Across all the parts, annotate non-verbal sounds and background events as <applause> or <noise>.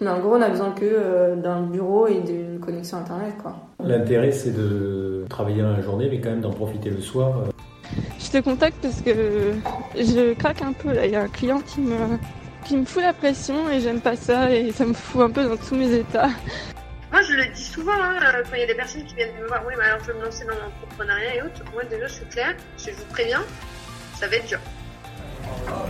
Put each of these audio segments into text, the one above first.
Mais en gros, on a besoin que d'un bureau et d'une connexion internet, quoi. L'intérêt, c'est de travailler dans la journée, mais quand même d'en profiter le soir. Je te contacte parce que je craque un peu là. Il y a un client qui me, qui me fout la pression et j'aime pas ça et ça me fout un peu dans tous mes états. Moi, je le dis souvent, hein, quand il y a des personnes qui viennent me voir, oui, mais alors je veux me lancer dans l'entrepreneuriat et autres. Moi, déjà, je suis claire, je vous préviens, ça va être dur.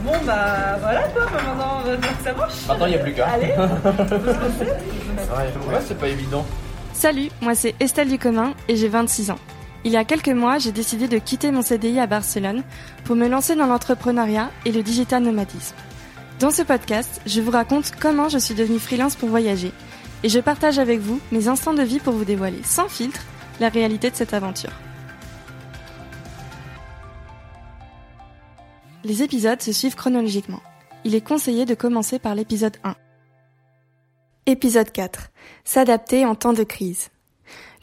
Bon bah voilà quoi, maintenant on va dire que ça marche. Maintenant il n'y a plus qu'à. Allez, <laughs> ouais, c'est pas évident. Salut, moi c'est Estelle Ducommun et j'ai 26 ans. Il y a quelques mois, j'ai décidé de quitter mon CDI à Barcelone pour me lancer dans l'entrepreneuriat et le digital nomadisme. Dans ce podcast, je vous raconte comment je suis devenue freelance pour voyager et je partage avec vous mes instants de vie pour vous dévoiler sans filtre la réalité de cette aventure. Les épisodes se suivent chronologiquement. Il est conseillé de commencer par l'épisode 1. Épisode 4. S'adapter en temps de crise.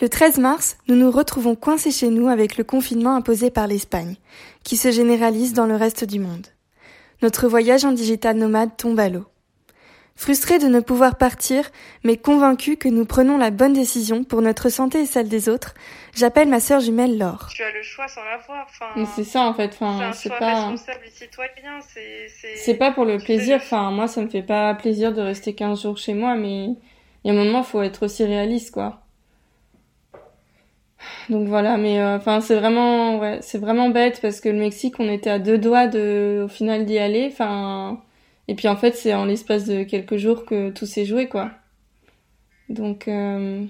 Le 13 mars, nous nous retrouvons coincés chez nous avec le confinement imposé par l'Espagne, qui se généralise dans le reste du monde. Notre voyage en digital nomade tombe à l'eau. Frustré de ne pouvoir partir, mais convaincu que nous prenons la bonne décision pour notre santé et celle des autres, j'appelle ma sœur jumelle Laure. Tu as le choix sans l'avoir. Enfin, Mais c'est ça en fait. Enfin, c'est c'est un choix pas. responsable et citoyen. C'est, c'est... C'est pas pour le plaisir. Enfin, moi, ça me fait pas plaisir de rester 15 jours chez moi, mais il y a un moment, faut être aussi réaliste, quoi. Donc voilà, mais euh, enfin, c'est vraiment, ouais, c'est vraiment bête parce que le Mexique, on était à deux doigts de, au final, d'y aller. Enfin, et puis en fait, c'est en l'espace de quelques jours que tout s'est joué, quoi. Donc, euh,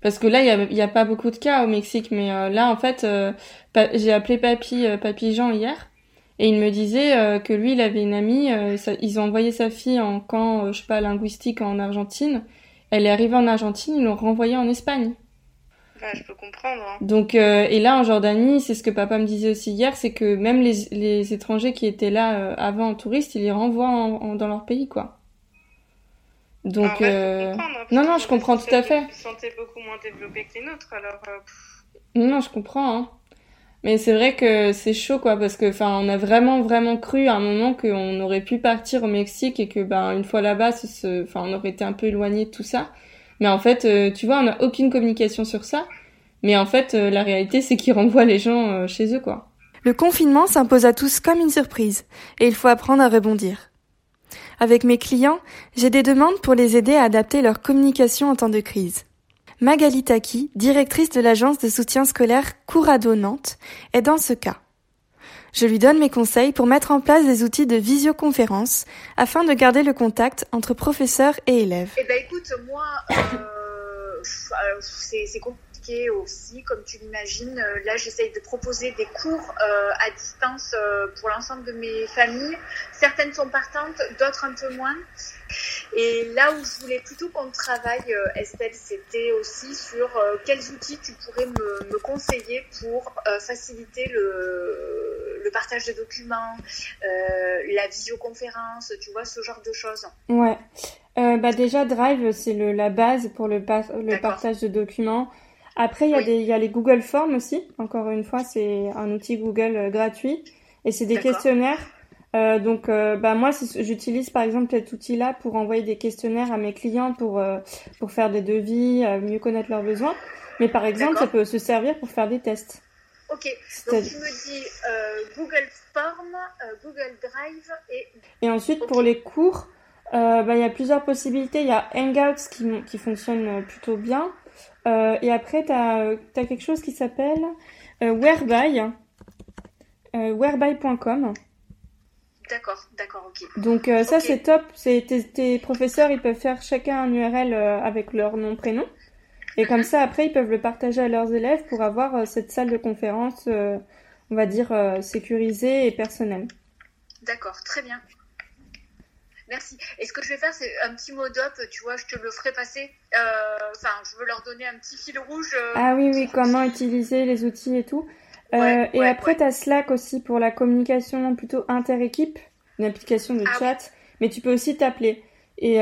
parce que là, il y a, pas beaucoup de cas au Mexique, mais euh, là, en fait, euh, j'ai appelé Papy, Papy Jean hier. Et il me disait que lui, il avait une amie, ils ont envoyé sa fille en camp, je sais pas, linguistique en Argentine. Elle est arrivée en Argentine, ils l'ont renvoyée en Espagne. Je peux comprendre. hein. Donc, euh, et là, en Jordanie, c'est ce que papa me disait aussi hier, c'est que même les, les étrangers qui étaient là euh, avant en touriste, ils les renvoient en- en- dans leur pays, quoi. Donc, hein, non, non, je comprends tout à fait. santé beaucoup moins développés que les nôtres, alors. Non, non, je comprends, hein. Mais c'est vrai que c'est chaud, quoi, parce que, enfin, on a vraiment, vraiment cru à un moment qu'on aurait pu partir au Mexique et que, ben, une fois là-bas, enfin, on aurait été un peu éloigné de tout ça. Mais en fait, euh, tu vois, on n'a aucune communication sur ça. Mais en fait, euh, la réalité, c'est qu'ils renvoient les gens euh, chez eux, quoi. Le confinement s'impose à tous comme une surprise, et il faut apprendre à rebondir. Avec mes clients, j'ai des demandes pour les aider à adapter leur communication en temps de crise. Magali Taki, directrice de l'agence de soutien scolaire Courado Nantes, est dans ce cas. Je lui donne mes conseils pour mettre en place des outils de visioconférence afin de garder le contact entre professeurs et élèves. Eh ben écoute, moi, euh, c'est c'est compliqué aussi, comme tu l'imagines. Euh, Là, j'essaye de proposer des cours euh, à distance euh, pour l'ensemble de mes familles. Certaines sont partantes, d'autres un peu moins. Et là où je voulais plutôt qu'on travaille, Estelle, c'était aussi sur euh, quels outils tu pourrais me, me conseiller pour faciliter le, le partage de documents, la visioconférence, tu vois, ce genre de choses. Ouais. Euh, bah déjà Drive c'est la base pour le pa- le D'accord. partage de documents. Après il y a Oui. des il y a les Google Forms aussi. Encore une fois c'est un outil Google euh, gratuit et c'est des questionnaires. Euh, donc euh, bah moi j'utilise par exemple cet outil-là pour envoyer des questionnaires à mes clients pour euh, pour faire des devis, mieux connaître leurs besoins. Mais par exemple ça peut se servir pour faire des tests. Ok, donc tu me dis Google Form, Google Drive et Et ensuite, pour les cours, bah, il y a plusieurs possibilités. Il y a Hangouts qui, qui fonctionne plutôt bien. Euh, et après, tu as, quelque chose qui s'appelle euh, Whereby, euh, whereby.com. d'accord, d'accord, ok. Donc euh, ça, c'est top. C'est tes, tes professeurs, ils peuvent faire chacun un URL euh, avec leur nom, prénom. Et comme ça, après, ils peuvent le partager à leurs élèves pour avoir euh, cette salle de conférence, on va dire, sécurisée et personnelle. D'accord, très bien. Merci. Et ce que je vais faire, c'est un petit mot d'op, tu vois, je te le ferai passer. Euh, Enfin, je veux leur donner un petit fil rouge. euh, Ah oui, oui, comment utiliser les outils et tout. Euh, Ouais, et ouais, après, ouais. tu as Slack aussi pour la communication plutôt inter-équipe, une application de Ah chat, mais tu peux aussi t'appeler. Et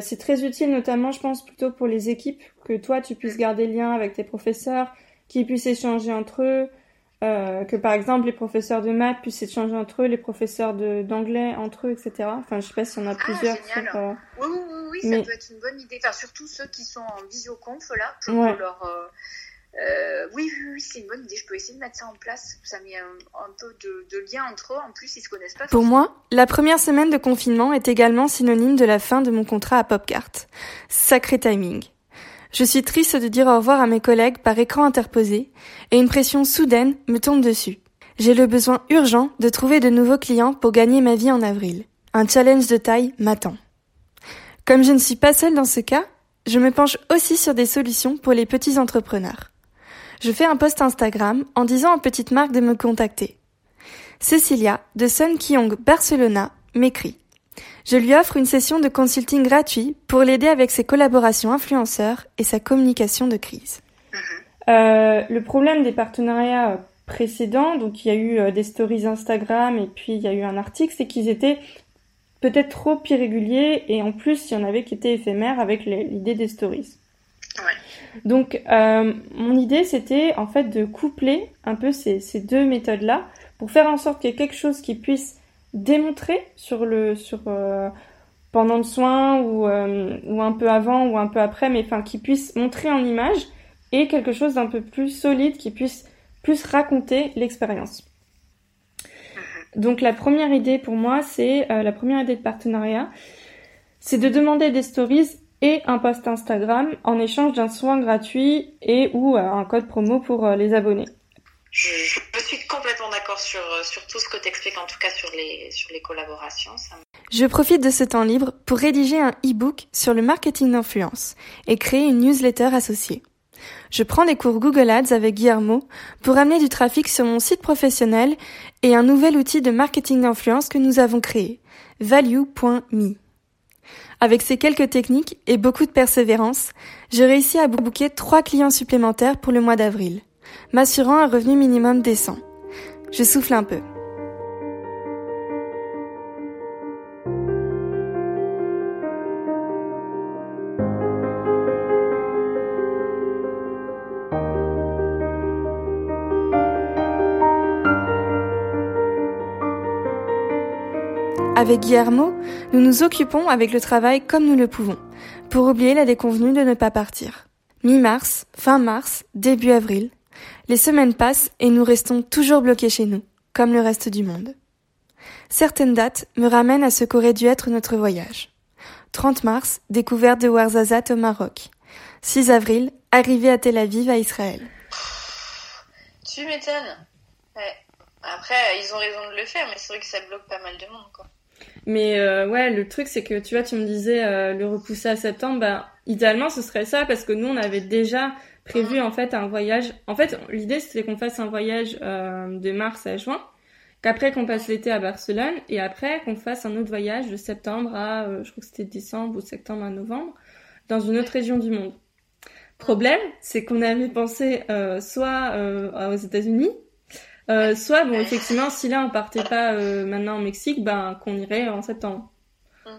c'est très utile, notamment, je pense, plutôt pour les équipes, que toi, tu puisses garder le lien avec tes professeurs, qu'ils puissent échanger entre eux. Euh, que par exemple les professeurs de maths puissent échanger entre eux, les professeurs d'anglais entre eux, etc. Enfin, je sais pas s'il y en a plusieurs. génial. sur, euh, Oui, oui, oui, oui, Mais- ça peut être une bonne idée. Enfin, surtout ceux qui sont en visioconf, là, pour Ouais. leur... euh, euh, oui, oui, oui, c'est une bonne idée. Je peux essayer de mettre ça en place. Ça met un, un peu de, de lien entre eux. En plus, ils se connaissent pas. Pour moi, la première semaine de confinement est également synonyme de la fin de mon contrat à Popcart. Sacré timing. Je suis triste de dire au revoir à mes collègues par écran interposé et une pression soudaine me tombe dessus. J'ai le besoin urgent de trouver de nouveaux clients pour gagner ma vie en avril. Un challenge de taille m'attend. Comme je ne suis pas seule dans ce cas, je me penche aussi sur des solutions pour les petits entrepreneurs. Je fais un post Instagram en disant aux petites marques de me contacter. Cecilia de Sun Kyong Barcelona m'écrit. Je lui offre une session de consulting gratuit pour l'aider avec ses collaborations influenceurs et sa communication de crise. Euh, le problème des partenariats précédents, donc il y a eu euh, des stories Instagram et puis il y a eu un article, c'est qu'ils étaient peut-être trop irréguliers et en plus il y en avait qui étaient éphémères avec l'idée des stories. Ouais. Donc euh, mon idée c'était en fait de coupler un peu ces, ces deux méthodes-là pour faire en sorte qu'il y ait quelque chose qui puisse démontrer sur le sur euh, pendant le soin ou, euh, ou un peu avant ou un peu après, mais enfin qui puisse montrer en image et quelque chose d'un peu plus solide qui puisse plus raconter l'expérience. Donc la première idée pour moi, c'est euh, la première idée de partenariat, c'est de demander des stories et un post Instagram en échange d'un soin gratuit et ou euh, un code promo pour euh, les abonnés. Je suis complètement d'accord sur, euh, sur tout ce que tu expliques, en tout cas sur les, sur les collaborations. Je profite de ce temps libre pour rédiger un e-book sur le marketing d'influence et créer une newsletter associée. Je prends des cours Google Ads avec Guillermo pour amener du trafic sur mon site professionnel et un nouvel outil de marketing d'influence que nous avons créé, value.me. Avec ces quelques techniques et beaucoup de persévérance, je réussis à booker trois clients supplémentaires pour le mois d'avril, m'assurant un revenu minimum décent. Je souffle un peu. Avec Guillermo, nous nous occupons avec le travail comme nous le pouvons, pour oublier la déconvenue de ne pas partir. Mi-mars, fin mars, début avril, les semaines passent et nous restons toujours bloqués chez nous, comme le reste du monde. Certaines dates me ramènent à ce qu'aurait dû être notre voyage. 30 mars, découverte de Ouarzazate au Maroc. 6 avril, arrivée à Tel Aviv à Israël. Tu m'étonnes. Ouais. Après, ils ont raison de le faire, mais c'est vrai que ça bloque pas mal de monde, quoi. Mais euh, ouais, le truc c'est que tu vois, tu me disais euh, le repousser à septembre, bah idéalement ce serait ça parce que nous on avait déjà prévu en fait un voyage. En fait, l'idée c'était qu'on fasse un voyage euh, de mars à juin, qu'après qu'on passe l'été à Barcelone et après qu'on fasse un autre voyage de septembre à, euh, je crois que c'était décembre ou septembre à novembre, dans une autre région du monde. Problème, c'est qu'on avait pensé euh, soit aux États-Unis, soit bon effectivement si là on partait pas maintenant au Mexique, ben qu'on irait en septembre. Mm.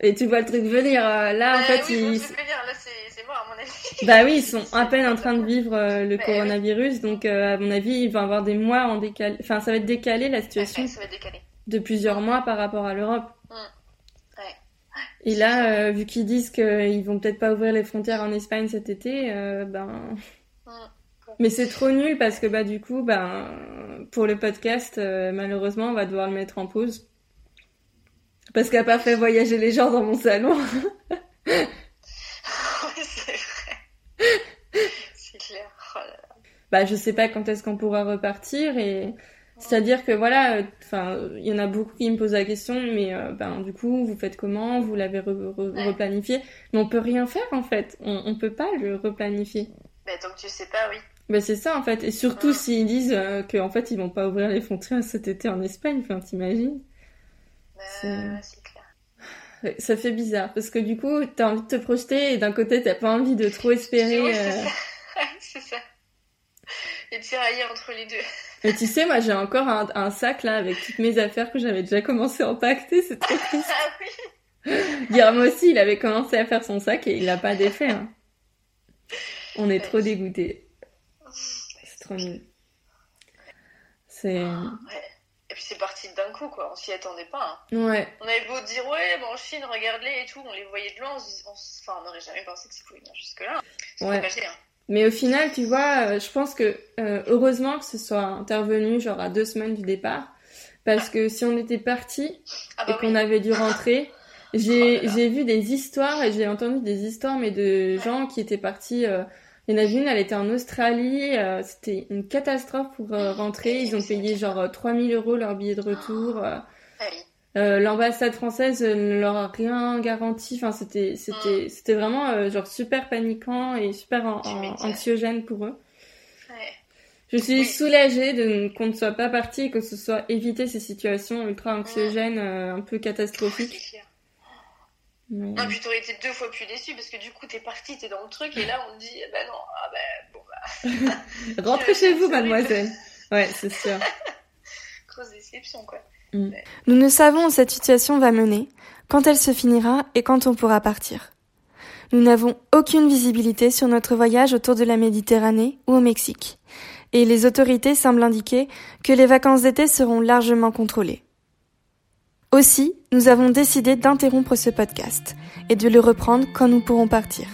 Et tu vois le truc venir. là en fait oui, bon, c'est mort, à mon avis. <laughs> bah oui ils sont à peine en train de vivre euh, le Bah coronavirus, donc euh, à mon avis il va avoir des mois en décalé. Enfin ça va être décalé la situation Ouais, ça va décaler. de plusieurs mois par rapport à l'Europe. Mm. Ouais. Et là, euh, vu qu'ils disent qu'ils vont peut-être pas ouvrir les frontières en Espagne cet été, ben. Mm. <laughs> Mais c'est trop nul parce que bah du coup, ben pour le podcast, malheureusement, on va devoir le mettre en pause. Parce qu'à pas fait voyager les gens dans mon salon. <laughs> Ouais, c'est vrai. c'est clair. Oh là là. Bah je sais pas quand est-ce qu'on pourra repartir et c'est-à-dire que voilà, euh, enfin il y en a beaucoup qui me posent la question, mais euh, ben du coup vous faites comment? Vous l'avez re- re- replanifié? Mais on peut rien faire en fait. On, on peut pas le replanifier. Bah, donc tu sais pas, oui. Ben c'est ça en fait, et surtout Ouais. s'ils disent euh, qu'en fait ils vont pas ouvrir les frontières <laughs> cet été en Espagne, enfin t'imagines? Bah, C'est- clair. Ouais, Ça fait bizarre parce que du coup t'as envie de te projeter et d'un côté t'as pas envie de trop <laughs> espérer. Oui, euh, c'est ça. c'est ça. Et tirailler entre les deux. <laughs> Mais tu sais, moi j'ai encore un, un sac là avec toutes mes affaires que j'avais déjà commencé à empaqueter, c'est trop <laughs> triste. Ah oui. Guillermo aussi, il avait commencé à faire son sac et il l'a pas défait. hein. On est trop dégoûtés. C'est trop nul. C'est. Ouais. Et puis c'est parti d'un coup, quoi. On s'y attendait pas. hein. Ouais. On avait beau dire, ouais, bon, en Chine, regarde-les et tout, on les voyait de loin, on se on enfin, on n'aurait jamais pensé que ça pouvait venir jusque-là. Ouais. pas hein. Mais au final, tu vois, euh, je pense que euh, heureusement que ce soit intervenu genre à deux semaines du départ, parce que si on était parti Ah et bah qu'on oui. avait dû rentrer, <laughs> Oh j'ai j'ai vu des histoires et j'ai entendu des histoires, mais de gens qui étaient partis. euh, il y en a une, elle était en Australie, euh, c'était une catastrophe pour euh, rentrer. Ils ont payé genre euh, 3000 euros leur billet de retour. Euh, Ah L'ambassade française ne leur a rien garanti. Enfin, c'était c'était c'était vraiment euh, genre super paniquant et super en- en- anxiogène pour eux. Ouais. Je suis Oui. soulagée de qu'on ne soit pas parti et que ce soit évité ces situations ultra anxiogènes, euh, un peu C'est catastrophiques. Mais- Non, puis t'aurais été deux fois plus déçu parce que du coup, t'es parti, t'es dans le truc, et là, on te dit, ben non, ah ben, bon, bah, <laughs> Rentrez <laughs> chez vous, mademoiselle. Ouais, c'est sûr. <laughs> grosse déception, quoi. Nous ne savons où cette situation va mener, quand elle se finira et quand on pourra partir. Nous n'avons aucune visibilité sur notre voyage autour de la Méditerranée ou au Mexique. Et les autorités semblent indiquer que les vacances d'été seront largement contrôlées. Aussi, nous avons décidé d'interrompre ce podcast et de le reprendre quand nous pourrons partir.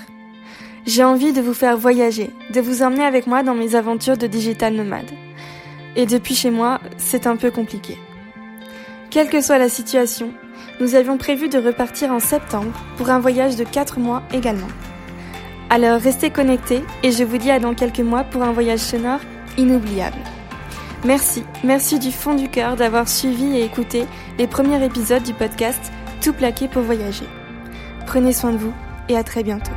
J'ai envie de vous faire voyager, de vous emmener avec moi dans mes aventures de digital nomade. Et depuis chez moi, c'est un peu compliqué. Quelle que soit la situation, nous avions prévu de repartir en septembre pour un voyage de 4 mois également. Alors restez connectés et je vous dis à dans quelques mois pour un voyage sonore inoubliable. Merci, merci du fond du cœur d'avoir suivi et écouté les premiers épisodes du podcast Tout plaqué pour voyager. Prenez soin de vous et à très bientôt.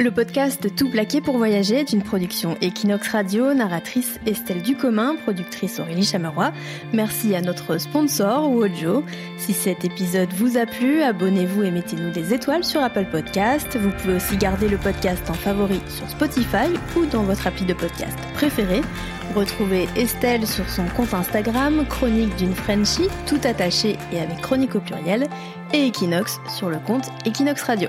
Le podcast Tout plaqué pour voyager est une production Equinox Radio, narratrice Estelle Ducommun, productrice Aurélie Chameroy. Merci à notre sponsor Wojo. Si cet épisode vous a plu, abonnez-vous et mettez-nous des étoiles sur Apple Podcast. Vous pouvez aussi garder le podcast en favori sur Spotify ou dans votre appli de podcast préféré. Retrouvez Estelle sur son compte Instagram, Chronique d'une Frenchie, tout attaché et avec chronique au pluriel, et Equinox sur le compte Equinox Radio.